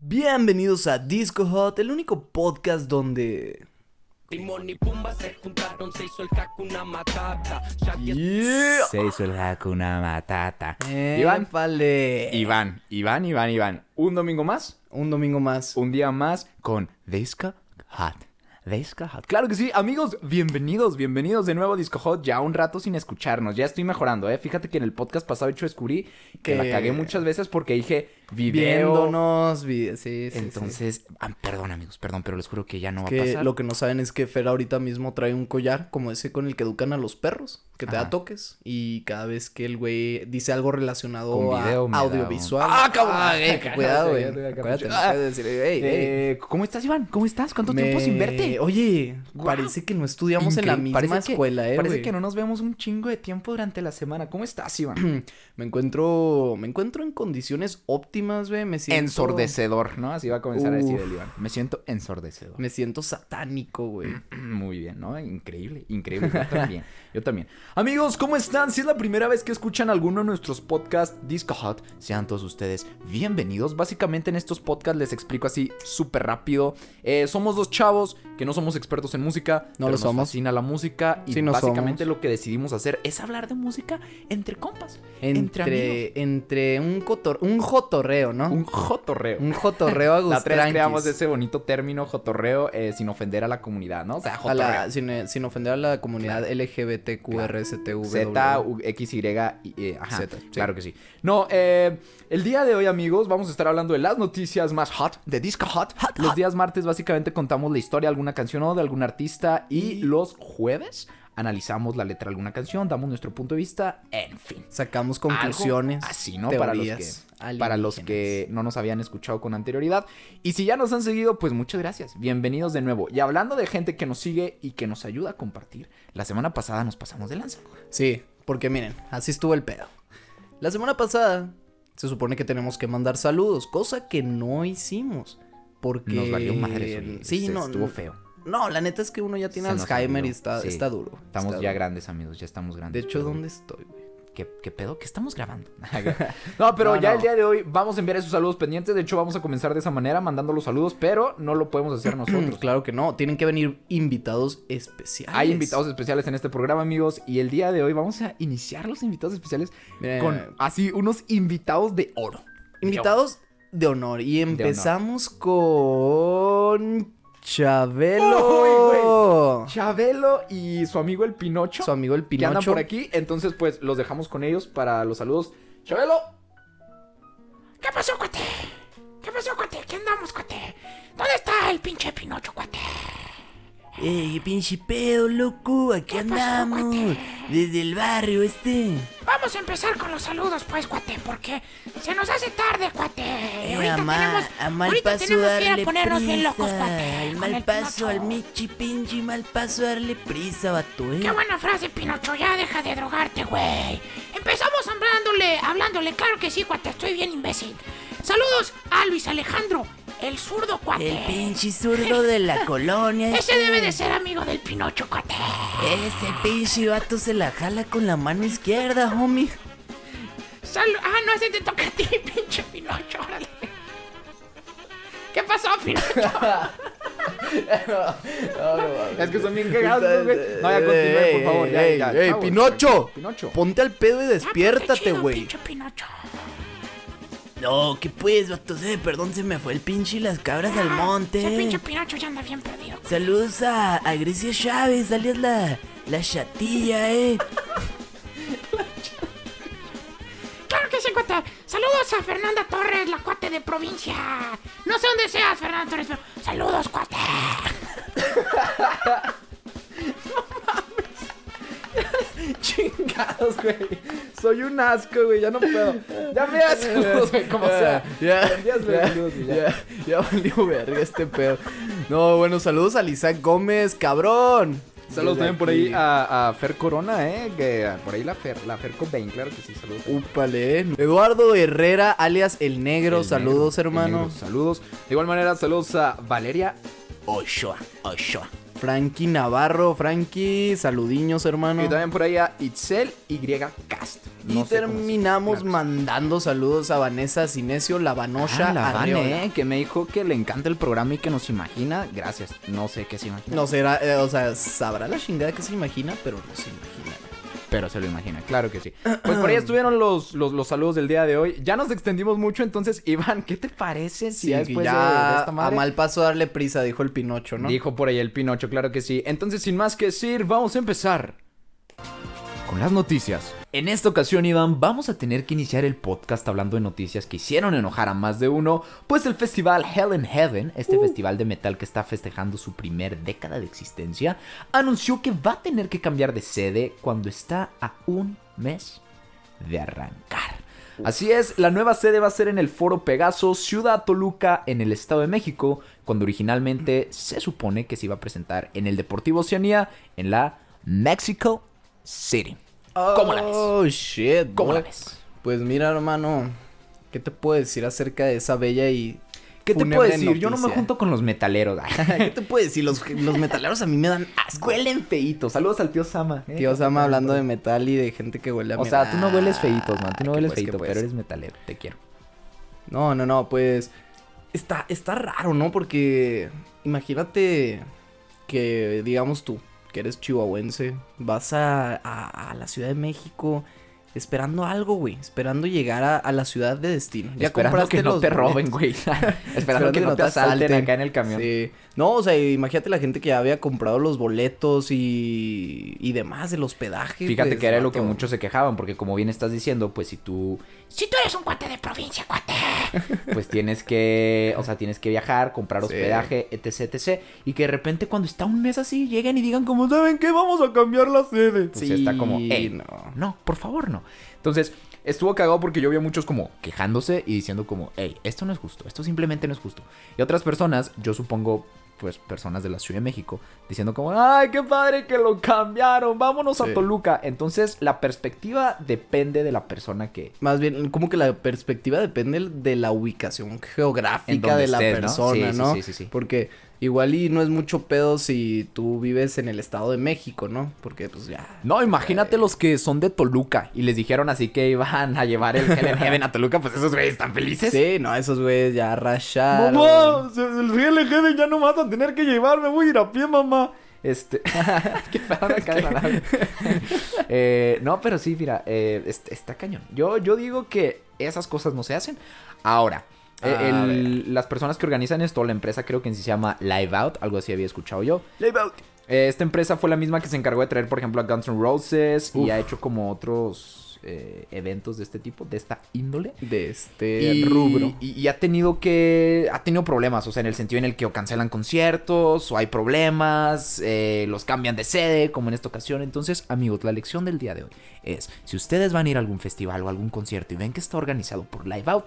Bienvenidos a Disco Hot, el único podcast donde... Timón y Pumba se juntaron, se hizo el Hakuna Matata. Yeah. Se hizo el Hakuna Matata. Iván, Iván, Iván, Iván, Iván, Iván. Un domingo más, Un domingo más. un día más con Disco Hot. Disco Hot. Claro que sí, amigos, bienvenidos, bienvenidos de nuevo a Disco Hot. Ya un rato sin escucharnos, ya estoy mejorando, ¿eh? Fíjate que en el podcast pasado hecho descubrí que, la cagué muchas veces porque dije video. Viéndonos, vi- sí, sí, sí. Entonces, ah, perdón, amigos, perdón, pero les juro que ya no va a Que pasar. lo que no saben es que Fer ahorita mismo trae un collar como ese con el que educan a los perros, que te da toques y cada vez que el güey dice algo relacionado Con a video audiovisual. ¡Ah, cabrón! eh, Cállate, cuidado, güey. a no decir. Eh, ¿Cómo estás, Iván? ¿Cómo estás? ¿Cuánto tiempo sin verte? Oye, parece que no estudiamos en la misma Parece que- escuela, eh, Parece que no nos vemos un chingo de tiempo durante la semana. ¿Cómo estás, Iván? Me encuentro, me encuentro en condiciones óptimas, güey. Me siento Ensordecedor, ¿no? Así va a comenzar a decir el Iván. Me siento ensordecedor. Me siento satánico, güey. Muy bien, ¿no? Increíble, increíble. Yo también, yo también. Amigos, ¿cómo están? Si es la primera vez que escuchan alguno de nuestros podcasts Disco Hot, sean todos ustedes bienvenidos. Básicamente en estos podcasts les explico así súper rápido. Eh, somos dos chavos que no somos expertos en música. No pero lo nos somos. fascina la música y Sí, básicamente somos. lo que decidimos hacer es hablar de música entre compas, entre. Entre, entre un cotor, un jotorreo, ¿no? Un Un, jotorreo. jotorreo a La tres creamos ese bonito término jotorreo eh, sin ofender a la comunidad, ¿no? O sea, A jotorreo. la- sin, sin ofender a la comunidad LGBTQRSTV. Z, U, X, Y, eh, ajá, Z, sí. claro que sí. No, eh, el día de hoy, amigos, vamos a estar hablando de las noticias más hot, de Disco Hot. los días martes, básicamente, contamos la historia de alguna canción o de algún artista. Y, los jueves, analizamos la letra de alguna canción, damos nuestro punto de vista, en fin. Sacamos Algo conclusiones. Así, ¿no? Para los, que, para los que no nos habían escuchado con anterioridad. Y si ya nos han seguido, pues muchas gracias. Bienvenidos de nuevo. Y hablando de gente que nos sigue y que nos ayuda a compartir, la semana pasada nos pasamos de lanza. Sí, porque miren, así estuvo el pedo. La semana pasada se supone que tenemos que mandar saludos, cosa que no hicimos. Porque. Nos valió madre eso. Sí, se- no. Estuvo feo. No, la neta es que uno ya tiene Alzheimer y está, Sí. está duro. Estamos está ya duro. grandes, amigos. Ya estamos De grandes. hecho, pero- ¿dónde estoy, güey? ¿Qué, qué pedo? ¿Qué estamos grabando? no, pero No, ya no. el día de hoy vamos a enviar esos saludos pendientes. De hecho, vamos a comenzar de esa manera, mandando los saludos, pero no lo podemos hacer nosotros. Claro que no, tienen que venir invitados especiales. Hay invitados especiales en este programa, amigos. Y el día de hoy vamos a iniciar los invitados especiales con así unos invitados de oro. Invitados de honor. Y empezamos con. Chabelo. Chabelo y su amigo el Pinocho. Su amigo el que andan Pinocho. por aquí. Entonces, pues los dejamos con ellos para los saludos. Chabelo. ¿Qué pasó, cuate? ¿Qué pasó, cuate? ¿Qué andamos, cuate? ¿Dónde está el pinche Pinocho, cuate? ¡Ey, pinche pedo, loco! Aquí ¿Qué pasó, andamos. cuate? Desde el barrio este. Vamos a empezar con los saludos, pues, cuate, porque se nos hace tarde, cuate. Eh, ahorita tenemos, a mal ahorita paso tenemos que ir a ponernos prisa. bien locos, cuate. Al mal paso, al michi pinche mal paso darle prisa, vato, eh. Qué buena frase, Pinocho. Ya deja de drogarte, güey. Empezamos hablándole, hablándole. Claro que sí, cuate. Estoy bien imbécil. Saludos a Luis Alejandro, el zurdo, cuate. El pinche zurdo de la colonia. Ese debe de ser amigo del Pinocho, cuate. Ese pinche vato se la jala con la mano izquierda, homie. Sal- ah, no, ese te toca a ti, pinche Pinocho. Órale. ¿Qué pasó, Pinocho? Es que son bien cagados, güey. No, ya continúe, por favor. Ya, Ey, ya, ey, chavos. Pinocho. Pinocho. Ponte al pedo y Ah, qué despiértate, güey. Pinche Pinocho. No, ¿qué pues, vato? Eh, perdón, se me fue el pinche y las cabras al Ah, monte. Ese pinche Pinocho ya anda bien perdido. Saludos a, a Grecia Chávez, alias la, la chatilla, eh. Claro que sí, cuate. Saludos a Fernanda Torres, la cuate de provincia. No sé dónde seas, Fernanda Torres, pero saludos, cuate. Chingados, güey. Soy un asco, güey. Ya no puedo. Ya me das saludos, güey. Como sea. Ya, ya, ya. valió verga este pedo. No, bueno, saludos a Isaac Gómez, cabrón. Saludos también por ahí a, a Fer Corona, ¿eh? Que por ahí la Fer, la Fer Cobain, claro que sí, saludos. Úpale. Eduardo Herrera, alias El Negro, El saludos, negro, el hermano. negro, saludos. De igual manera, saludos a Valeria Ochoa. Ochoa. Frankie Navarro, Frankie, saludiños, hermano. Y también por ahí a Itzel Y Cast. Y No terminamos mandando saludos a Vanessa Sinesio, la Vanosha Ah, la. Vane, eh, que me dijo que le encanta el programa y que nos imagina. Gracias. No sé qué se imagina. No será, eh, o sea, sabrá la chingada que se imagina, pero no se imagina. Pero se lo imagina, claro que sí. Pues por ahí estuvieron los, los, los saludos del día de hoy. Ya nos extendimos mucho, entonces, Iván, ¿qué te parece si Sí, ya después de- ya de, esta a mal paso darle prisa, dijo el Pinocho, ¿no? Dijo por ahí el Pinocho, claro que sí. Entonces, sin más que decir, vamos a empezar con las noticias. En esta ocasión, Iván, vamos a tener que iniciar el podcast hablando de noticias que hicieron enojar a más de uno, pues el festival Hell in Heaven, este festival de metal que está festejando su primer década de existencia, anunció que va a tener que cambiar de sede cuando está a un mes de arrancar. Así es, la nueva sede va a ser en el Foro Pegaso, Ciudad Toluca, en el Estado de México, cuando originalmente se supone que se iba a presentar en el Deportivo Oceanía, en la Mexico City. ¿Cómo la ves? Oh, shit. ¿Cómo la ves? Pues mira, hermano, ¿qué te puedo decir acerca de esa bella y ¿Qué te puedo decir? Yo no me junto con los metaleros. ¿Qué te puedo decir? Los, los metaleros a mí me dan asco. Huelen feitos. Saludos al tío Sama. eh. Tío Sama hablando de metal y de gente que huele a O sea, tú no metal. hueles feitos, man. Tú no ¿Qué hueles pues, feito, pues? pero eres metalero. Te quiero. No, no, no, pues está, está raro, ¿no? Porque imagínate que, digamos tú, que eres chihuahuense, vas a, a- a la Ciudad de México esperando algo, güey, esperando llegar a, a la ciudad de destino. Esperando que no los te roben, güey. Esperando que no te asalten acá en el camión. Sí. No, o sea, imagínate la gente que ya había comprado los boletos y, y demás del hospedaje. Fíjate pues, que era lo que muchos se quejaban, porque como bien estás diciendo, pues si tú Si tú eres un cuate de provincia, cuate. pues tienes que, o sea, tienes que viajar, comprar Sí. hospedaje, etc, etc, y que de repente cuando está un mes así lleguen y digan como, ¿saben qué? Vamos a cambiar la sede. Pues Sí, está como, "Ey, no. no, por favor, no. Entonces, estuvo cagado porque yo vi a muchos como quejándose y diciendo como, hey, esto no es justo, esto simplemente no es justo. Y otras personas, yo supongo, pues personas de la Ciudad de México, diciendo como, ay, qué padre que lo cambiaron, vámonos a. Toluca. Entonces, la perspectiva depende de la persona que... Más bien, como que la perspectiva depende de la ubicación geográfica de la estés, ¿no? persona, ¿no? sí, sí, sí, sí. Porque igual y no es mucho pedo si tú vives en el Estado de México, ¿no? Porque pues ya... No, imagínate los que son de Toluca y les dijeron así que iban a llevar el Hell Heaven a Toluca, pues esos güeyes están felices. Sí, no, esos güeyes ya racharon. Mamá, el Hell Heaven ya no vas a tener que llevarme, voy a ir a pie, mamá. Este. Qué nave. Eh, no, pero sí, mira, eh, est- está cañón. Yo, yo digo que esas cosas no se hacen. Ahora, el- las personas que organizan esto, la empresa creo que en sí se llama Live Out, algo así había escuchado yo. Live out. Eh, esta empresa fue la misma que se encargó de traer, por ejemplo, a Guns N' Roses y ha hecho como otros eh, eventos de este tipo, de esta índole. De este Y, rubro. y- y ha tenido que. Ha tenido problemas. O sea, en el sentido en el que o cancelan conciertos, o hay problemas, eh, los cambian de sede, como en esta ocasión. Entonces, amigos, la lección del día de hoy es: si ustedes van a ir a algún festival o algún concierto y ven que está organizado por Live Out,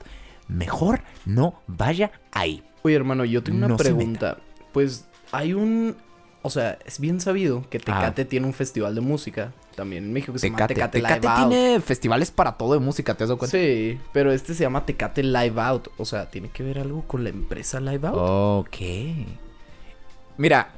mejor no vaya ahí. Oye, hermano, yo tengo una No pregunta. Pues hay un... O sea, es bien sabido que Tecate tiene un festival de música también en México que se llama Ah. Tecate, Tecate, Tecate Live Out. tiene festivales para todo de música, ¿te has dado cuenta? Sí, pero este se llama Tecate Live Out. O sea, ¿tiene que ver algo con la empresa Live Out? Ok. Mira.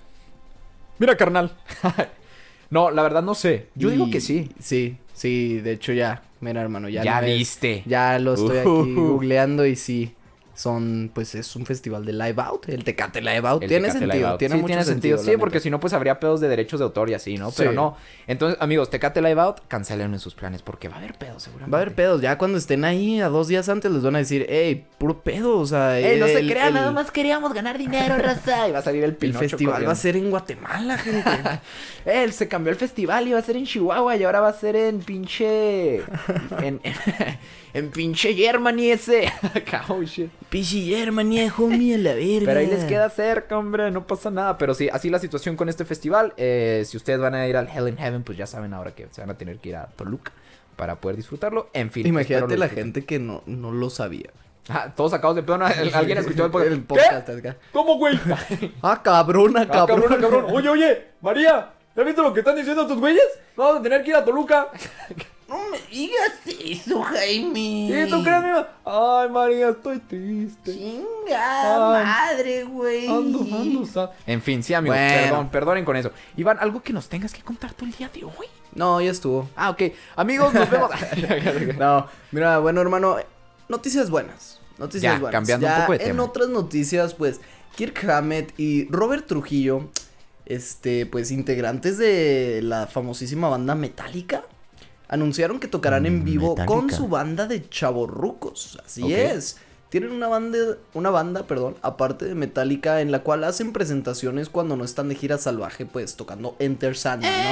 Mira, carnal. no, la verdad no sé. Yo digo que sí. Sí, sí, de hecho ya. Mira, hermano, ya. Ya viste. Ya lo estoy aquí googleando y sí. Son, pues es un festival de Live Out. El Tecate Live Out. El tiene Tecate sentido. Out. Tiene sí, mucho tiene sentido. Sí, porque si no, pues habría pedos de derechos de autor y así, ¿no? Pero Sí. no. Entonces, amigos, Tecate Live Out, cancelen en sus planes porque va a haber pedos seguramente. Va a haber pedos. Ya cuando estén ahí a dos días antes les van a decir, hey, puro pedo. O sea, Ey, no se el- crean, el- nada más queríamos ganar dinero, raza. Y va a salir el El Pinocho festival corriendo. va a ser en Guatemala, gente. Él se cambió el festival, iba a ser en Chihuahua y ahora va a ser en pinche. en, en, en pinche Germany ese. oh, shit. Pichi Germany, homie, a la verga. Pero ahí les queda cerca, hombre, no pasa nada. Pero sí, así la situación con este festival. Eh, si ustedes van a ir al Hell in Heaven, pues ya saben ahora que se van a tener que ir a Toluca para poder disfrutarlo. En fin. Imagínate la gente que no, no lo sabía. Ah, todos sacados de pedo. Alguien escuchó el podcast. El podcast acá. ¿Cómo, güey? Ah, cabrona, Ah, cabrona. cabrón, cabrón. Oye, oye, María, ¿has visto lo que están diciendo tus güeyes? Vamos a tener que ir a Toluca. No me digas eso, Jaime. Sí, tú crees, amigo. Ay, María, estoy triste. Chinga Ay. madre, güey. Ando, ando, sa- En fin, sí, amigos, Bueno. perdón, perdonen con eso. Iván, algo que nos tengas que contar tú el día de hoy. No, ya estuvo. Ah, ok. Amigos, nos vemos. No, mira, bueno, hermano, noticias buenas. Noticias Ya, buenas. cambiando un poco de En tema. otras noticias, pues, Kirk Hammett y Robert Trujillo, este, pues, integrantes de la famosísima banda Metallica, anunciaron que tocarán en vivo con su banda de chavorrucos. Así es. Tienen una banda, una banda, perdón, aparte de Metallica, en la cual hacen presentaciones cuando no están de gira salvaje, pues, tocando Enter Sandman, ¿no?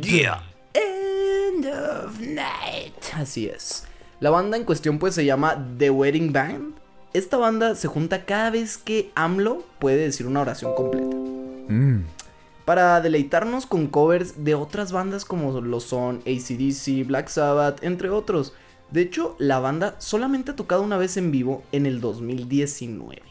Yeah. End of night. Así es. La banda en cuestión pues se llama The Wedding Band. Esta banda se junta cada vez que AMLO puede decir una oración completa. Mm, Para deleitarnos con covers de otras bandas como lo son ACDC, Black Sabbath, entre otros. De hecho, la banda solamente ha tocado una vez en vivo en el 2019.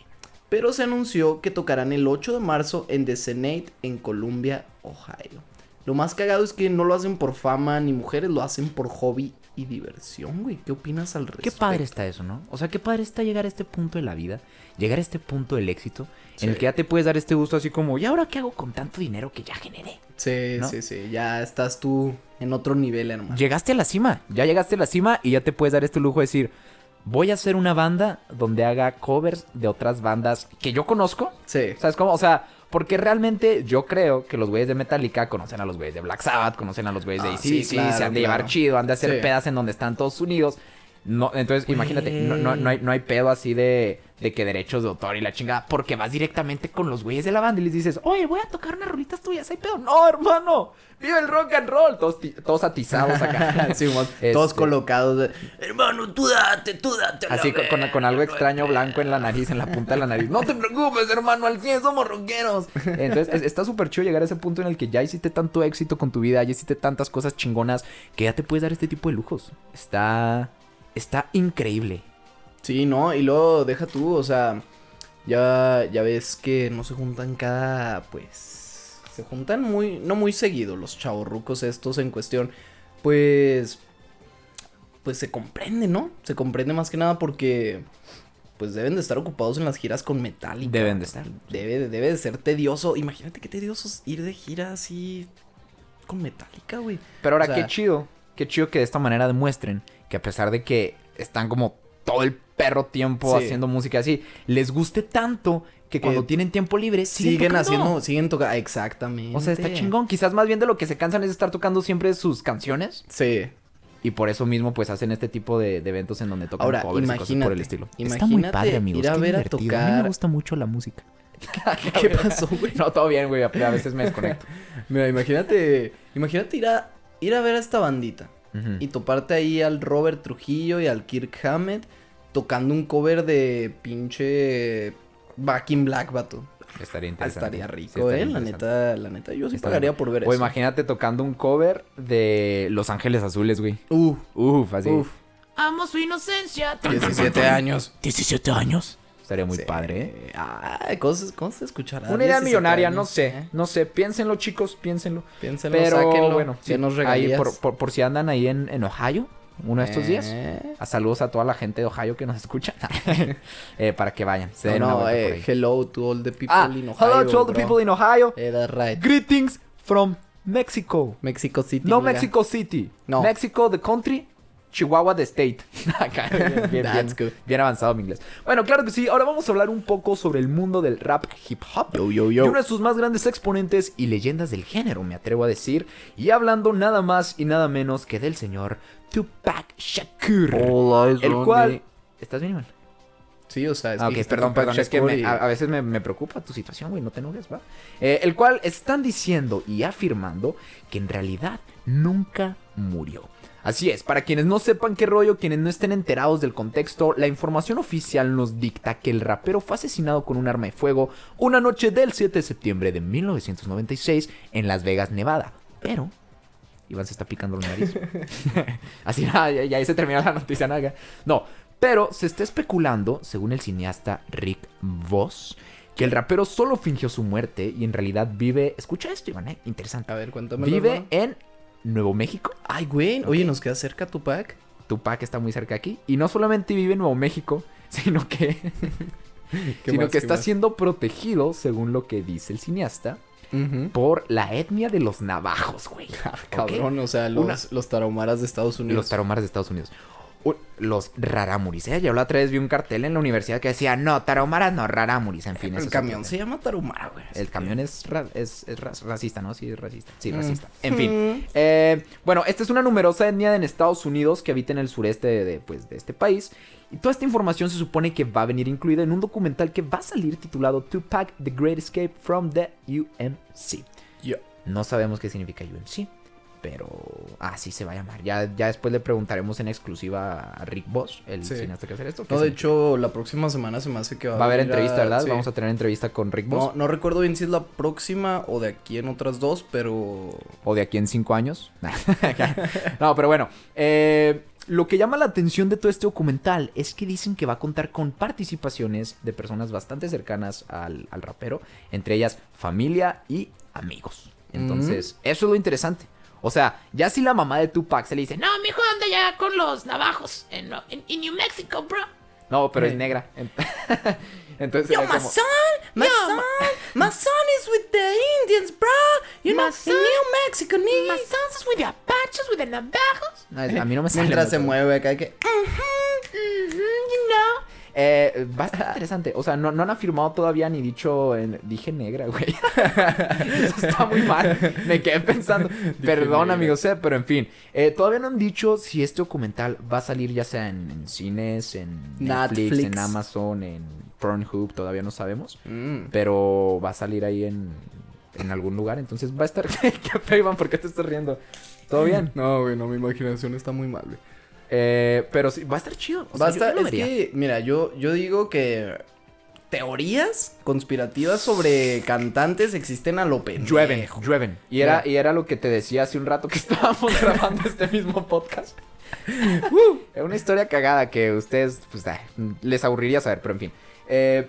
Pero se anunció que tocarán el 8 de marzo en The Senate en Columbia, Ohio. Lo más cagado es que no lo hacen por fama ni mujeres, lo hacen por hobby y diversión, güey. ¿Qué opinas al respecto? Qué padre está eso, ¿no? O sea, qué padre está llegar a este punto de la vida, llegar a este punto del éxito, en el que ya te puedes dar este gusto así como, ¿y ahora qué hago con tanto dinero que ya generé? Sí, ¿no? sí, sí. Ya estás tú en otro nivel, hermano. Llegaste a la cima, ya llegaste a la cima y ya te puedes dar este lujo de decir, voy a hacer una banda donde haga covers de otras bandas que yo conozco. Sí. ¿Sabes cómo? O sea, porque realmente yo creo que los güeyes de Metallica conocen a los güeyes de Black Sabbath, conocen a los güeyes de Ah, sí, claro, se han de llevar chido, han de hacer Sí. pedas en donde están todos unidos. No, entonces, imagínate, no, no, no hay, no hay pedo así de, de que derechos de autor y la chingada, porque vas directamente con los güeyes de la banda y les dices, oye, voy a tocar unas rolitas tuyas, hay pedo. No, hermano, vive el rock and roll. Todos, todos atizados acá. Sí, Este, Todos colocados. de, Hermano, tú date, tú date. Así con, con- algo extraño blanco en la nariz, en la punta de la nariz. No te preocupes, hermano, al 100 somos rockeros. Entonces, es- está súper chido llegar a ese punto en el que ya hiciste tanto éxito con tu vida, ya hiciste tantas cosas chingonas, que ya te puedes dar este tipo de lujos. Está. Está increíble. Sí, no, y luego deja tú, o sea, ya, ya ves que no se juntan cada, pues, se juntan muy, no muy seguido los chavorrucos estos en cuestión, pues, pues se comprende, ¿no? Se comprende más que nada porque, pues deben de estar ocupados en las giras con Metallica. Deben de estar. Debe, de- debe de ser tedioso, imagínate qué tedioso es ir de gira así con Metallica, güey. Pero ahora, O sea- qué chido. Qué chido que de esta manera demuestren que a pesar de que están como todo el perro tiempo Sí. haciendo música así, les guste tanto que cuando tienen tiempo libre siguen, Siguen haciendo, siguen tocando, exactamente. O sea, está chingón. Quizás más bien de lo que se cansan es estar tocando siempre sus canciones. Sí. Y por eso mismo, pues, hacen este tipo de, de eventos en donde tocan Ahora, covers y cosas por el estilo. Está muy padre, amigos. ir a qué ver a divertido. A mí tocar- me gusta mucho la música. ¿Qué pasó, güey? No, todo bien, güey. A a veces me desconecto. Mira, imagínate, imagínate ir a, ir a ver a esta bandita y toparte ahí al Robert Trujillo y al Kirk Hammett tocando un cover de pinche Back in Black, vato. Estaría interesante. Estaría Sí, rico, estaría eh, la neta, la neta, yo sí Está pagaría bien. por ver O eso. imagínate tocando un cover de Los Ángeles Azules, güey. Uh, Uf, así. uf, Amo su inocencia. 17 años. 17 años. Estaría muy Sí. padre, ¿eh? Cosas, ¿cómo se escuchará? Una idea 17 millonaria, no sé. ¿eh? No sé. Piénsenlo, chicos, piénsenlo. Piénsenlo, Pero sáquenlo, bueno, sí, denos ahí por, por- por si andan ahí en, en Ohio, uno de estos días. Eh. A saludos a toda la gente de Ohio que nos escucha. Eh, para que vayan. Se No, una no, eh, hello to all the people Ah, in Ohio. hello to all the people in Ohio. That's right. Greetings from Mexico. Mexico City. No mira. Mexico City. No. Mexico, the country. Chihuahua, the state. Acá, bien, bien, That's bien- good. bien avanzado mi inglés. Bueno, claro que sí. Ahora vamos a hablar un poco sobre el mundo del rap hip hop. Yo, yo, Y yo. uno de sus más grandes exponentes y leyendas del género, me atrevo a decir. Y hablando nada más y nada menos que del señor Tupac Shakur. el cual... ¿Estás bien, Iván? Sí, o sea, es Ah, que dijiste perdón, perdón, es que me- y- a, a veces me, me preocupa tu situación, güey, no te enojes, va. Eh, el cual están diciendo y afirmando que en realidad nunca murió. Así es, para quienes no sepan qué rollo, quienes no estén enterados del contexto, la información oficial nos dicta que el rapero fue asesinado con un arma de fuego una noche del 7 de septiembre de 1996 en Las Vegas, Nevada. Pero Iván se está picando la nariz. Así nada, ya, se termina la noticia naga. No, pero se está especulando, según el cineasta Rick Voss, que el rapero solo fingió su muerte y en realidad vive. Escucha esto, Iván, eh, interesante. A ver, cuéntame. Vive en Nuevo México. Ay, güey. Oye, nos queda cerca Tupac. Tupac está muy cerca aquí. Y no solamente vive en Nuevo México, sino que, ¿Qué sino más, que está más? siendo protegido, según lo que dice el cineasta, por la etnia de los navajos, güey. Ah, Cabrón, o sea, los, Una- los tarahumaras de Estados Unidos. Los tarahumaras de Estados Unidos. Los raramuris. ¿eh? Yo la otra vez vi un cartel en la universidad que decía, no, tarahumaras no, raramuris. En fin, El camión se llama tarahumara, güey. El camión es, ra- es, es ra- racista, ¿no? Sí, es racista. Sí, Mm. racista. En fin. eh, bueno, esta es una numerosa etnia en Estados Unidos que habita en el sureste de, de, pues, de este país. Y toda esta información se supone que va a venir incluida en un documental que va a salir titulado Tupac The Great Escape from the UMC. No sabemos qué significa UMC, pero así se va a llamar. Ya, ya después le preguntaremos en exclusiva a Rick Bosch, el Sí. cineasta que hacer esto. No, de hecho, la próxima semana se me hace que va, va a haber entrevista, ¿verdad? sí. Vamos a tener entrevista con Rick Bosch. No, no recuerdo bien si es la próxima o de aquí en otras dos, pero... O de aquí en cinco años. no, pero bueno. eh, lo que llama la atención de todo este documental es que dicen que va a contar con participaciones de personas bastante cercanas al, al rapero. Entre ellas familia y amigos. Entonces, eso es lo interesante. O sea, ya si la mamá de Tupac se le dice, no, No, mijo, anda ya con los navajos en, en, en New Mexico, bro. no, pero es negra. Entonces, Yo, my como- son, my Yo, son, my son is with the Indians, bro. You My know, son- in New Mexico, My nigga. sons is with the Apaches, with the navajos. No, a mí no me sale Mientras se mueve acá, que... You know. Eh, va a estar interesante. O sea, no, no han afirmado todavía ni dicho. en- dije negra, güey. Eso está muy mal. Me quedé pensando. Perdón, negra. amigos, eh, pero en fin. Eh, todavía no han dicho si este documental va a salir ya sea en, en cines, en Netflix, Netflix. en Amazon, en Pornhub. Todavía no sabemos. Mm. Pero va a salir ahí en, en algún lugar. Entonces va a estar. ¿Qué feo, Iván? ¿Por qué te estás riendo? ¿Todo bien? No, güey, no, mi imaginación está muy mal, güey. Eh, pero sí, va a estar chido. O sea, Va a estar- es que, mira, yo, yo digo que teorías conspirativas sobre cantantes existen a lo pendejo. Llueven, llueven. Y era, y era lo que te decía hace un rato que estábamos grabando este mismo podcast. Uh, es una historia cagada que ustedes, pues, les aburriría saber, pero en fin. Eh,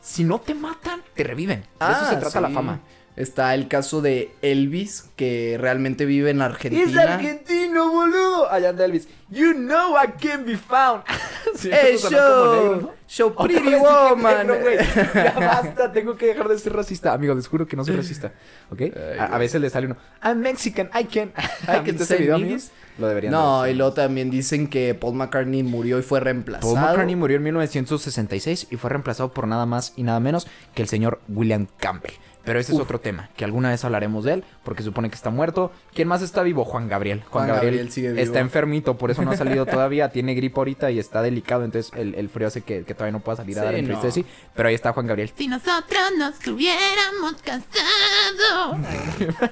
si no te matan, te reviven. De eso se trata la Ah, fama. Está el caso de Elvis, que realmente vive en Argentina. Es argentino, boludo. Allá anda Elvis. You know I can be found. Sí, ¡Ey, eso sonó como show! negro, ¿no? ¡Show Otra Pretty Woman! negro, ya basta, tengo que dejar de ser racista. Amigos, les juro que no soy racista. ¿Ok? a, veces le sale uno. I'm Mexican, I can. I ¿Han can ese video, amigos? Lo deberían No, y luego también dicen que Paul McCartney murió y fue reemplazado. Paul McCartney murió en 1966 y fue reemplazado por nada más y nada menos que el señor William Campbell. Pero ese es otro tema, que alguna vez hablaremos de él, porque supone que está muerto. ¿Quién más está vivo? Juan Gabriel. Juan, Juan Gabriel, Gabriel sigue vivo. está enfermito, por eso no ha salido todavía. Tiene gripe ahorita y está delicado, entonces el, el frío hace que, que todavía no pueda salir a Sí, dar entrevistas no. así. Pero ahí está Juan Gabriel. Si nosotros nos hubiéramos casado.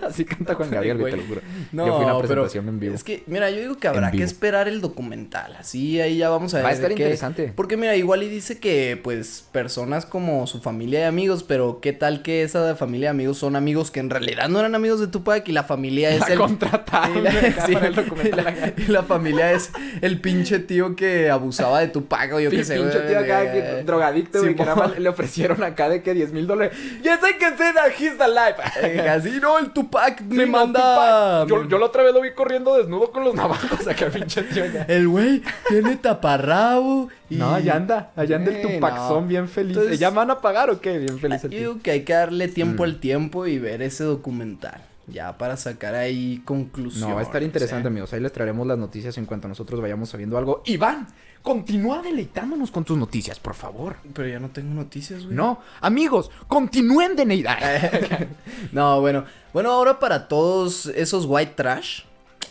Así canta Juan Gabriel, güey, te lo juro. No, yo fui a una pero presentación en vivo. Es que, mira, yo digo que habrá que esperar el documental. Así ahí ya vamos a ver. Va a estar interesante. Porque, mira, igual y dice que, pues, personas como su familia y amigos, pero qué tal que esa familia y amigos son amigos que en realidad no eran amigos de Tupac y la familia es La el. contrataron y la, sí, el la- familia es el pinche tío que abusaba de Tupac o yo qué sé. pinche güey, tío acá, de- que, drogadicto, güey, que nada más le ofrecieron acá de que 10 mil dólares. Yes, I can say that he's alive. Eh, Así, no, el Tupac me Sí, no, manda. Tupac. Yo, yo la otra vez lo vi corriendo desnudo con los navajos acá, pinche tío acá. El güey tiene taparrabo. Y... No, allá anda, allá anda el Tupaczón no. bien feliz. Entonces- ¿Ya me van a pagar o qué? Bien feliz el Yo digo que hay que darle tiempo Mm. al tiempo y ver ese documental. Ya para sacar ahí conclusiones. No, va a estar interesante, ¿eh? amigos. Ahí les traeremos las noticias en cuanto nosotros vayamos sabiendo algo. Iván, continúa deleitándonos con tus noticias, por favor. Pero ya no tengo noticias, güey. No, amigos, continúen de neidar. No, bueno. Bueno, ahora para todos esos white trash.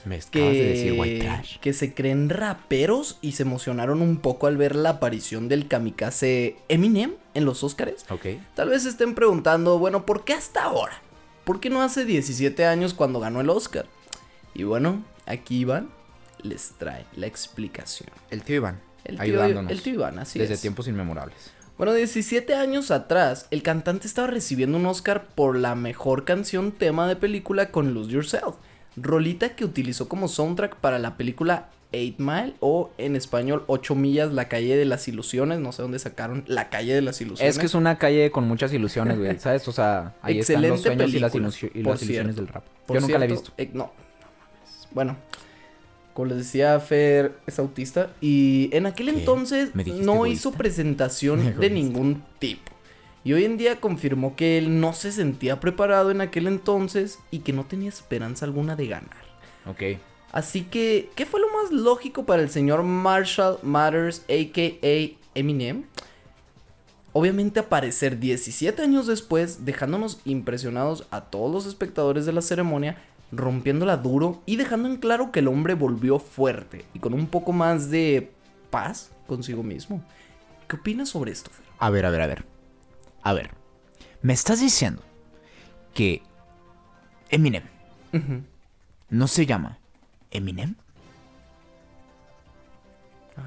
Me acabas Que, de decir white trash. que se creen raperos y se emocionaron un poco al ver la aparición del kamikaze Eminem en los Oscars. Ok. Tal vez se estén preguntando, bueno, ¿por qué hasta ahora? ¿Por qué no hace 17 años cuando ganó el Oscar? Y bueno, aquí Iván les trae la explicación. El tío Iván, El tío, ayudándonos. el tío Iván, así desde es. tiempos inmemorables. Bueno, 17 años atrás, el cantante estaba recibiendo un Oscar por la mejor canción tema de película con Lose Yourself. Rolita que utilizó como soundtrack para la película 8 Mile o en español 8 millas, la calle de las ilusiones. No sé dónde sacaron la calle de las ilusiones. Es que es una calle con muchas ilusiones, güey, ¿sabes? O sea, ahí están los Excelente sueños y las, película, ilusio- y las ilusiones cierto. del rap. Por Yo nunca la he visto. eh, no. bueno, como les decía, Fer es autista y en aquel ¿Qué? entonces ¿Me dijiste no egoísta? hizo presentación de ningún tipo. Y hoy en día confirmó que él no se sentía preparado en aquel entonces y que no tenía esperanza alguna de ganar. Ok. Así que, ¿qué fue lo más lógico para el señor Marshall Matters, a.k.a. Eminem? Obviamente aparecer 17 años después, dejándonos impresionados a todos los espectadores de la ceremonia, rompiéndola duro y dejando en claro que el hombre volvió fuerte y con un poco más de paz consigo mismo. ¿Qué opinas sobre esto, Fer? A ver, a ver, a ver. A ver. Me estás diciendo que Eminem no se llama Eminem.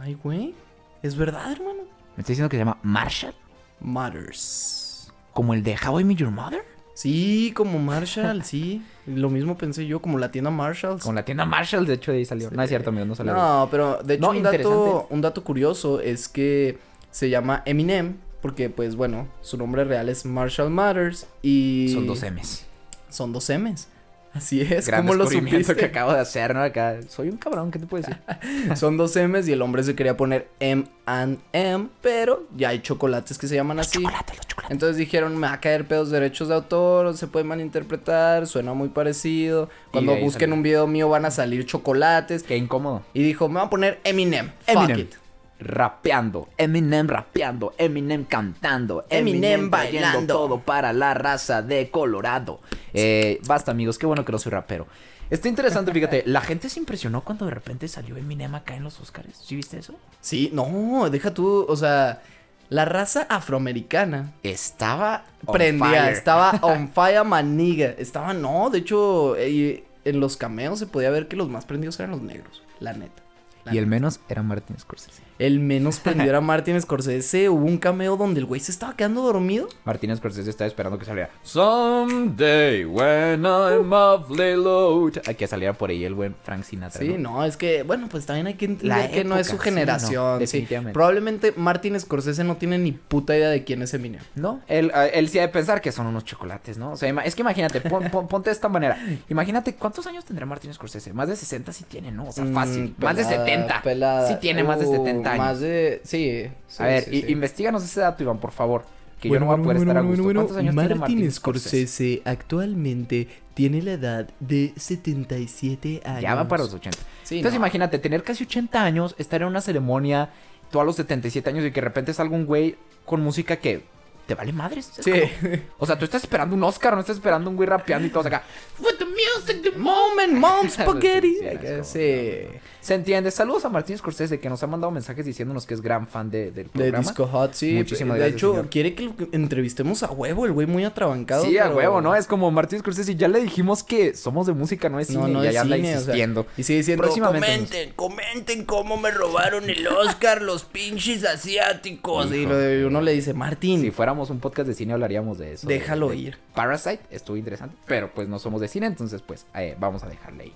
Ay, güey. ¿Es verdad, hermano? Me estás diciendo que se llama Marshall. Matters. Como el de How I Met Your Mother. Sí, como Marshall, sí. Lo mismo pensé yo, como la tienda Marshalls. Con la tienda Marshall, de hecho, de ahí salió. No es cierto, amigo, no salió. No, pero de hecho No, un, dato, interesante. un dato curioso es que se llama Eminem porque pues bueno, su nombre real es Marshall Matters y Son dos M's. Son dos M's. Así es, Gran como lo supiste? que acabo de hacer, ¿no? Acá. Soy un cabrón, ¿qué te puedo decir? Son dos M's y el hombre se quería poner M and M, pero ya hay chocolates que se llaman así. Chocolate, los chocolates. Entonces dijeron, me va a caer pedos de derechos de autor, se puede malinterpretar, suena muy parecido. Cuando busquen salió. un video mío van a salir chocolates. Qué incómodo. Y dijo, me voy a poner Eminem. Fuck Eminem. it. Rapeando, Eminem rapeando, Eminem cantando, Eminem bailando. todo para la raza de Colorado. Eh, basta amigos, qué bueno que no soy rapero. Está interesante, fíjate, la gente se impresionó cuando de repente salió Eminem acá en los Oscars. ¿Sí viste eso? Sí, no, deja tú, o sea, la raza afroamericana Estaba on fire. estaba on fire maniga, estaba, no, de hecho, eh, en los cameos se podía ver que los más prendidos eran los negros, la neta. la Y el menos era Martin Scorsese. El menos prendido era Martin Scorsese, hubo un cameo donde el güey se estaba quedando dormido. Martin Scorsese estaba esperando que saliera Someday when I'm awfully low. A que saliera por ahí el buen Frank Sinatra. Sí, no, es que, bueno, pues también hay que entender La que no es su época, sí, no, generación. sí. definitivamente. Probablemente Martin Scorsese no tiene ni puta idea de quién es Eminem. No, él, él sí ha de pensar que son unos chocolates, ¿no? O sea, es que imagínate, pon- pon- ponte de esta manera. Imagínate, ¿cuántos años tendrá Martin Scorsese? Más de 60 sí tiene, ¿no? O sea, fácil. Mm, más de pelada, 70. pelada. Sí tiene más de Uh, 70 años. Más de, sí. sí, a ver, sí, sí. investiganos ese dato, Iván, por favor. Que yo no voy a poder estar a gusto. ¿Cuántos años tiene Martin Scorsese? actualmente tiene la edad de 77 años. Ya va para los 80. Sí, Entonces no. imagínate, tener casi 80 años, estar en una ceremonia, tú a los 77 años y que de repente salga un güey con música que te vale madres. Es Sí. como- o sea, tú estás esperando un Oscar, no estás esperando un güey rapeando y todo acá. With the music, the Moment, mom, spaghetti. Sí, Sí. Se entiende. Saludos a Martín Scorsese que nos ha mandado mensajes diciéndonos que es gran fan de, del De programa. Disco Hot, sí. Muchísimas de gracias, hecho, señor. quiere que lo entrevistemos a huevo, el güey muy atrabancado. Sí, a huevo, ¿no? Es como Martín Scorsese. Ya le dijimos que somos de música, no es cine. No, no y allá anda cine, o sea, insistiendo. y sigue diciendo, comenten, comenten cómo me robaron el Oscar los pinches asiáticos. Y lo- uno le dice, Martín, Si fuéramos un podcast de cine hablaríamos de eso. de- Déjalo de ir. Parasite estuvo interesante, pero pues no somos de cine, entonces pues eh, vamos a dejarle ahí.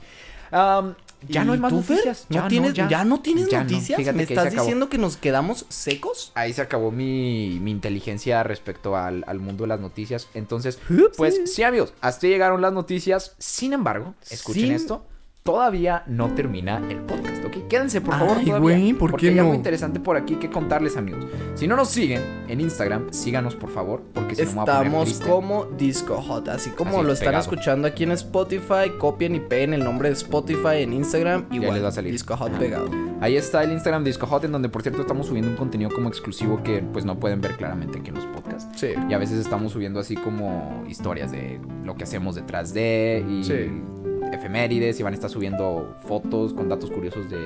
Am, ya no hay ¿Y más noticias. ¿No Ya tienes, ya, no tienes Ya no. noticias? Fíjate ¿Me estás diciendo que nos quedamos secos? Ahí se acabó mi, mi inteligencia respecto al, al mundo de las noticias. Entonces, Upsi. pues sí, amigos, hasta llegaron las noticias. Sin embargo, escuchen Sin- esto. Todavía no termina el podcast, ¿ok? Quédense, por favor, Ay, todavía. güey, ¿por porque qué hay algo no? interesante por aquí que contarles, amigos. Si no nos siguen en Instagram, síganos, por favor, porque si no me voy a poner Estamos triste. como Disco Hot, así como Así, lo están pegado. escuchando aquí en Spotify, copien y peguen el nombre de Spotify en Instagram, Ya igual les va a salir. Disco Hot pegado. Ahí está el Instagram Disco Hot, en donde, por cierto, estamos subiendo un contenido como exclusivo que, pues, no pueden ver claramente aquí en los podcasts. Sí. Y a veces estamos subiendo así como historias de lo que hacemos detrás de y Sí. Efemérides y van a estar subiendo fotos con datos curiosos de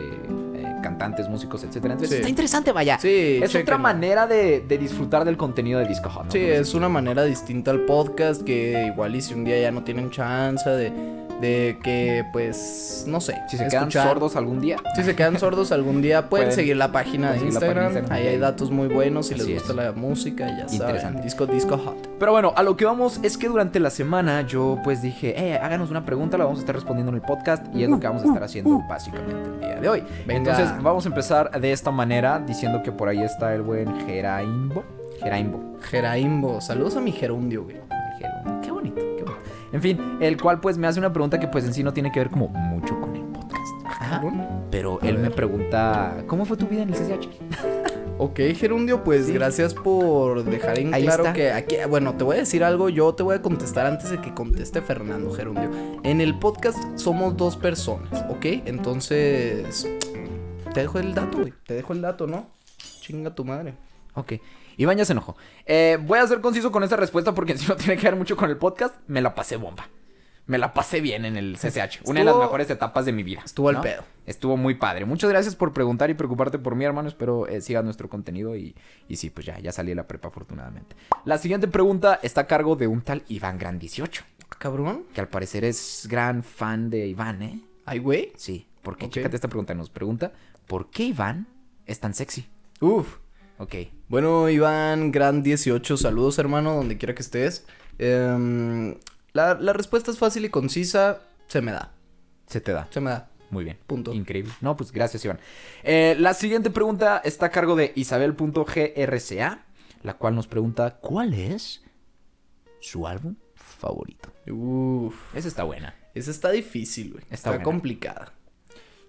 eh, cantantes, músicos, etcétera. Entonces Sí. está interesante, vaya. Sí, es otra manera de, de disfrutar del contenido de Disco Hot. ¿no? Sí, es una manera distinta al podcast que igual y si un día ya no tienen chance de, de que pues no sé, Si se quedan sordos algún día, Si se quedan sordos algún día pueden, Pueden- seguir la página de Instagram. Ahí hay datos muy buenos si les gusta es. la música, ya Interesante. saben. Disco Disco Hot. Pero bueno, a lo que vamos es que durante la semana yo pues dije, eh, háganos una pregunta, la vamos a estar respondiendo en el podcast y es lo que vamos a estar haciendo básicamente el día de hoy. Venga. Entonces vamos a empezar de esta manera diciendo que por ahí está el buen Geraimbo. Geraimbo. Geraimbo, saludos a mi gerundio, güey. En fin, el cual pues me hace una pregunta que pues en sí no tiene que ver como mucho con el podcast. cabrón. Pero él me pregunta, ¿cómo fue tu vida en el CCH? Ok, Gerundio, pues Sí. gracias por dejar en Ahí claro está. que aquí, bueno, te voy a decir algo, yo te voy a contestar antes de que conteste Fernando Gerundio. En el podcast somos dos personas, ¿ok? Entonces, te dejo el dato, güey, te dejo el dato, ¿no? Chinga tu madre. Ok. Iván ya se enojó. Eh, voy a ser conciso con esta respuesta porque si no tiene que ver mucho con el podcast, me la pasé bomba. Me la pasé bien en el CCH. Una de las mejores etapas de mi vida. Estuvo al pedo. Estuvo muy padre. Muchas gracias por preguntar y preocuparte por mí, hermano. Espero eh, sigas nuestro contenido y, y sí, pues ya, ya salí de la prepa afortunadamente. La siguiente pregunta está a cargo de un tal Iván Gran 18, Ah, Cabrón. que al parecer es gran fan de Iván, ¿eh? Ay, güey. Sí, porque Ok. chécate esta pregunta. Nos pregunta, ¿por qué Iván es tan sexy? Uf. Ok. Bueno, Iván, gran 18, saludos hermano, donde quiera que estés. Em, la, la respuesta es fácil y concisa, se me da, Se te da. se me da. Muy bien. Punto. Increíble. No, pues gracias, Iván. Eh, la siguiente pregunta está a cargo de Isabel.grca, la cual nos pregunta, ¿cuál es su álbum favorito? Uf, Esa está buena. esa está difícil, güey. Está complicada.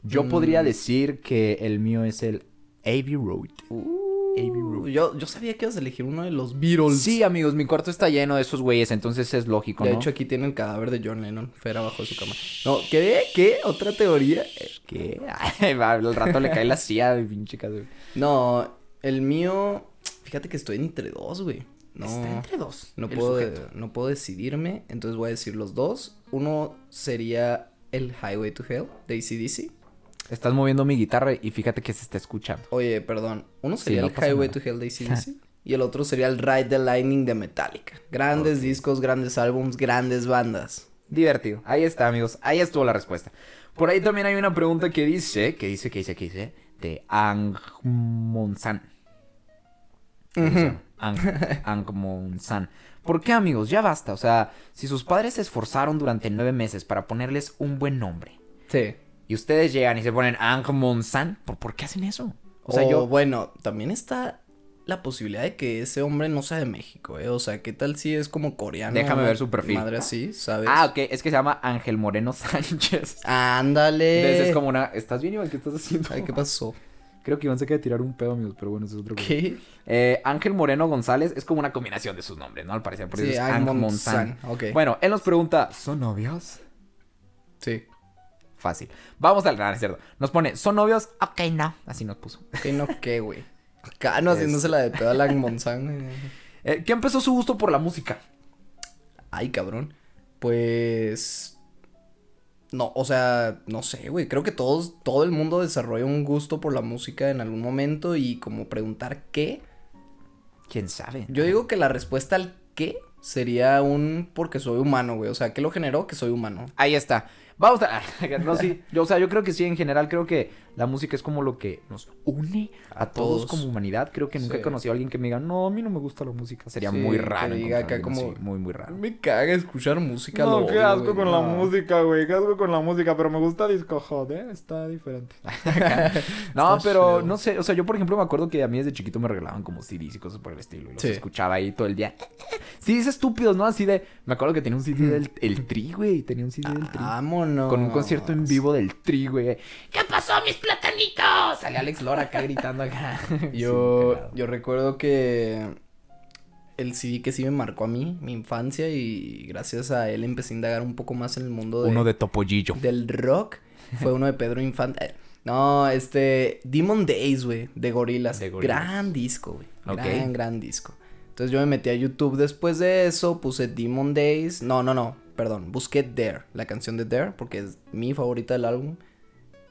Yo Mm. podría decir que el mío es el Abbey Road. Abbey Uh, yo, yo sabía que ibas a elegir uno de los Beatles. Sí, amigos, mi cuarto está lleno de esos güeyes, entonces es lógico, De ¿no? hecho, aquí tiene el cadáver de John Lennon, Fer abajo de su cama. No, ¿qué? ¿Qué? ¿Otra teoría? ¿Qué? Ay, va, al rato le cae la silla pinche casa. No, el mío, fíjate que estoy entre dos, güey. No, Está entre dos. no puedo, no puedo decidirme, entonces voy a decir los dos. Uno sería el Highway to Hell de ACDC. Estás moviendo mi guitarra y fíjate que se está escuchando. Oye, perdón. Uno Sí, sería no el Highway nada. to Hell de ACDC. y el otro sería el Ride the Lightning de Metallica. Grandes discos, grandes álbums, grandes bandas. Divertido. Ahí está, amigos. Ahí estuvo la respuesta. Por ahí también hay una pregunta que dice, que dice, que dice, que dice, de Angmonsan. Ang, Angmonsan. ¿Por qué, amigos? Ya basta. O sea, si sus padres se esforzaron durante nueve meses para ponerles un buen nombre Sí. Y ustedes llegan y se ponen Angmonsan, ¿por, ¿por qué hacen eso? O sea, yo... bueno, también está la posibilidad de que ese hombre no sea de México, ¿eh? O sea, ¿qué tal si es como coreano? Déjame ver su perfil. Madre así, ¿sabes? Ah, ok. Es que se llama Ángel Moreno Sánchez. Ándale. Entonces es como una... ¿Estás bien, Iván? ¿Qué estás haciendo? Ay, ¿qué pasó? Creo que Iván se acaba de tirar un pedo, amigos, pero bueno, eso es otro. ¿Qué? Eh, Ángel Moreno González es como una combinación de sus nombres, ¿no? Al parecer, por eso Sí, es. San, ok. Bueno, él nos pregunta, ¿son novios? Sí. Fácil. Vamos al gran, es cierto. Nos pone, ¿son novios? Ok, no. Así nos puso. ¿Qué no qué, güey? Cano haciéndose la de pedo a la Monsan. Eh, ¿Qué empezó su gusto por la música? Ay, cabrón. Pues. No, o sea, no sé, güey. Creo que todos, todo el mundo desarrolla un gusto por la música en algún momento y como preguntar qué. ¿Quién sabe? Yo digo que la respuesta al qué sería un porque soy humano, güey. O sea, ¿qué lo generó? Que soy humano. Ahí está. Vamos a... No, sí. Yo, o sea, yo creo que sí, en general, creo que la música es como lo que nos une a, A todos, todos. como humanidad. Creo que nunca he Sí. conocido a alguien que me diga, no, a mí no me gusta la música. Sería Sí, muy que raro. diga acá como- así, Muy, muy raro. Me caga escuchar música. No, lo qué odio, asco güey, con la música, güey. Qué asco con la música, pero me gusta Disco Hot, ¿eh? Está diferente. No, Está pero chido. no sé, o sea, yo por ejemplo me acuerdo que a mí desde chiquito me regalaban como CDs y cosas por el estilo. Y los Sí. escuchaba ahí todo el día. CDs estúpidos, ¿no? Así de. Me acuerdo que tenía un CD del el Tri, güey. Tenía un CD del Tri. Vámonos. Con un concierto en vivo del Tri, güey. ¿Qué pasó, mis platanitos? Sale Alex Lora acá gritando acá. Yo, Sí, yo recuerdo que el CD que sí me marcó a mí, mi infancia, y gracias a él empecé a indagar un poco más en el mundo de, Uno de Topollillo. del rock. Fue uno de Pedro Infante. eh, No, este, Demon Days, güey, de Gorilas. De. Gran disco, güey. Gran, gran disco. Entonces yo me metí a YouTube después de eso, puse Demon Days. No, no, no, perdón. Busqué Dare, la canción de Dare, porque es mi favorita del álbum.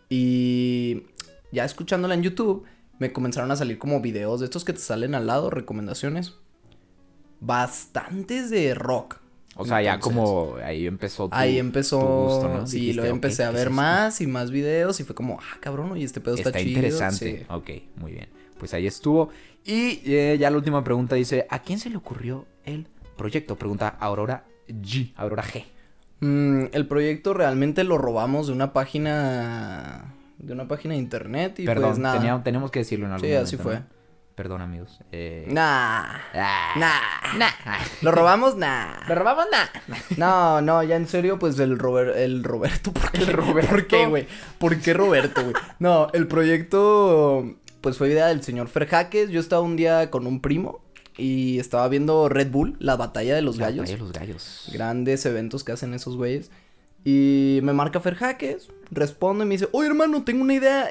Y ya escuchándola en YouTube, me comenzaron a salir como videos de estos que te salen al lado, recomendaciones. Bastantes de rock. O sea, ya como ahí empezó tu, Ahí empezó, tu gusto, ¿no? sí, Dijiste, "Ok, empecé a ¿qué es ver esto?". más y más videos y fue como, ah, cabrón, oye, este pedo está, Está, chido. interesante. sí. Ok, muy bien. Pues ahí estuvo. Y eh, ya la última pregunta dice, ¿a quién se le ocurrió el proyecto? Pregunta Aurora G. Aurora G. Mm, el proyecto realmente lo robamos de una página, de una página de internet y Perdón, pues nada. tenía- tenemos que decirlo en algún sí, así momento, fue. ¿no? Perdón, amigos. Eh... Nah. Ah. Nah. Nah. ¿Lo robamos? Nah. ¿Lo robamos? Nah. No, no, ya en serio, pues el Robert, el Roberto, ¿por qué? El Roberto. ¿Por qué, güey? ¿Por qué Roberto, güey? No, el proyecto, pues fue idea del señor Fer Jaques. Yo estaba un día con un primo y estaba viendo Red Bull, la batalla de los La gallos. batalla de los gallos. Grandes eventos que hacen esos güeyes. Y me marca Fer Jaques, respondo y me dice, oye hermano, tengo una idea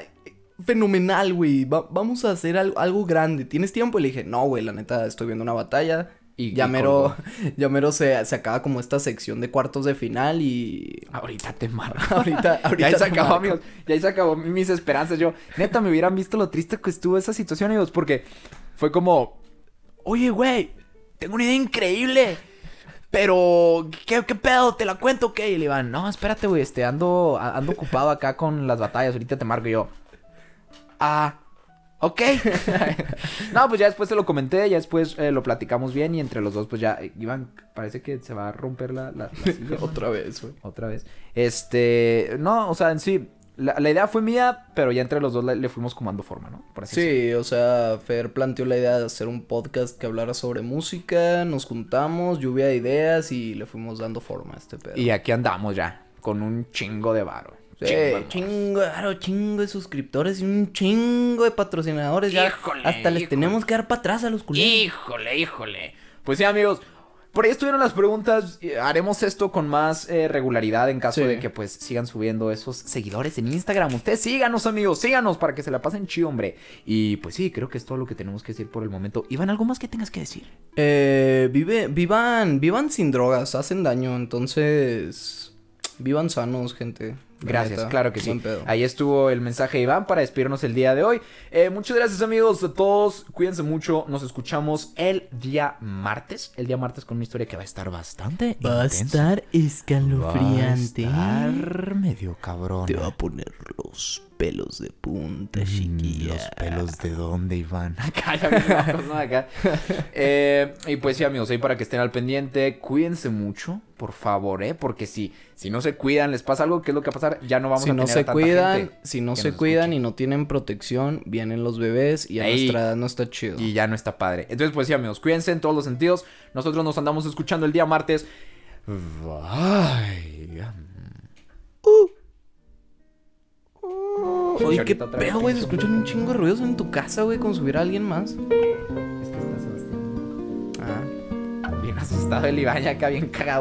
fenomenal, güey. Va- vamos a hacer al- algo grande. ¿Tienes tiempo? Y le dije, no, güey, la neta, estoy viendo una batalla. Y- ya y mero, ya mero se, se acaba como esta sección de cuartos de final y... Ahorita te marco. Ahorita, ahorita ya ahí se acabó, marco. amigos. Ya ahí se acabó mi- mis esperanzas. Yo, neta, me hubieran visto lo triste que estuvo esa situación, amigos. Porque fue como, oye, güey, tengo una idea increíble. Pero, ¿qué, qué pedo? ¿Te la cuento o qué? Y le iban, no, espérate, güey, este, ando, ando ocupado acá con las batallas. Ahorita te marco y yo. Ah, ok. no, pues ya después te lo comenté, ya después eh, lo platicamos bien y entre los dos, pues ya, eh, Iván, parece que se va a romper la, la, la silla. Otra vez, güey. Otra vez. Este, no, o sea, en sí, la, la idea fue mía, pero ya entre los dos le, fuimos como dando forma, ¿no? Por así decirlo. Sí, o sea, Fer planteó la idea de hacer un podcast que hablara sobre música, nos juntamos, lluvia de ideas y le fuimos dando forma a este pedo. Y aquí andamos ya, con un chingo de varo. Sí, Chingo, claro, chingo de suscriptores y un chingo de patrocinadores. Ya Híjole, hasta les tenemos que dar para atrás a los culeros. Híjole, híjole. Pues sí, amigos. Por ahí estuvieron las preguntas. Haremos esto con más eh, regularidad en caso Sí. de que pues sigan subiendo esos seguidores en Instagram. Ustedes síganos, amigos, síganos para que se la pasen chido, hombre. Y pues sí, creo que es todo lo que tenemos que decir por el momento. Iván, ¿algo más que tengas que decir? Eh, vive, vivan, vivan sin drogas, hacen daño, entonces vivan sanos, gente. Gracias, neta, claro que sí. pedo. Ahí estuvo el mensaje de Iván para despedirnos el día de hoy. Eh, muchas gracias amigos a todos. Cuídense mucho. Nos escuchamos el día martes. El día martes con una historia que va a estar bastante Va a estar escalofriante. Va a estar medio cabrón. Te va a poner los pelos de punta, Mm, chiquilla. Los pelos de dónde, Iván. Acá, ya locos, ¿no? Acá. Eh, y pues sí, amigos, ahí para que estén al pendiente, cuídense mucho, por favor, ¿eh? Porque si, si no se cuidan, les pasa algo, ¿qué es lo que va a pasar? Ya no vamos si a no tener se tanta cuidan, gente si no que se nos cuidan escuche. y no tienen protección, vienen los bebés y a Ey. nuestra edad no está chido. Y ya no está padre. Entonces, pues sí, amigos, cuídense en todos los sentidos. Nosotros nos andamos escuchando el día martes. Bye. Oye, qué pedo, güey, se escuchan un chingo de ruidos en tu casa, güey, como si hubiera alguien más. Es que está Sebastián. Ah. Bien asustado el Iván ya acá bien cagado.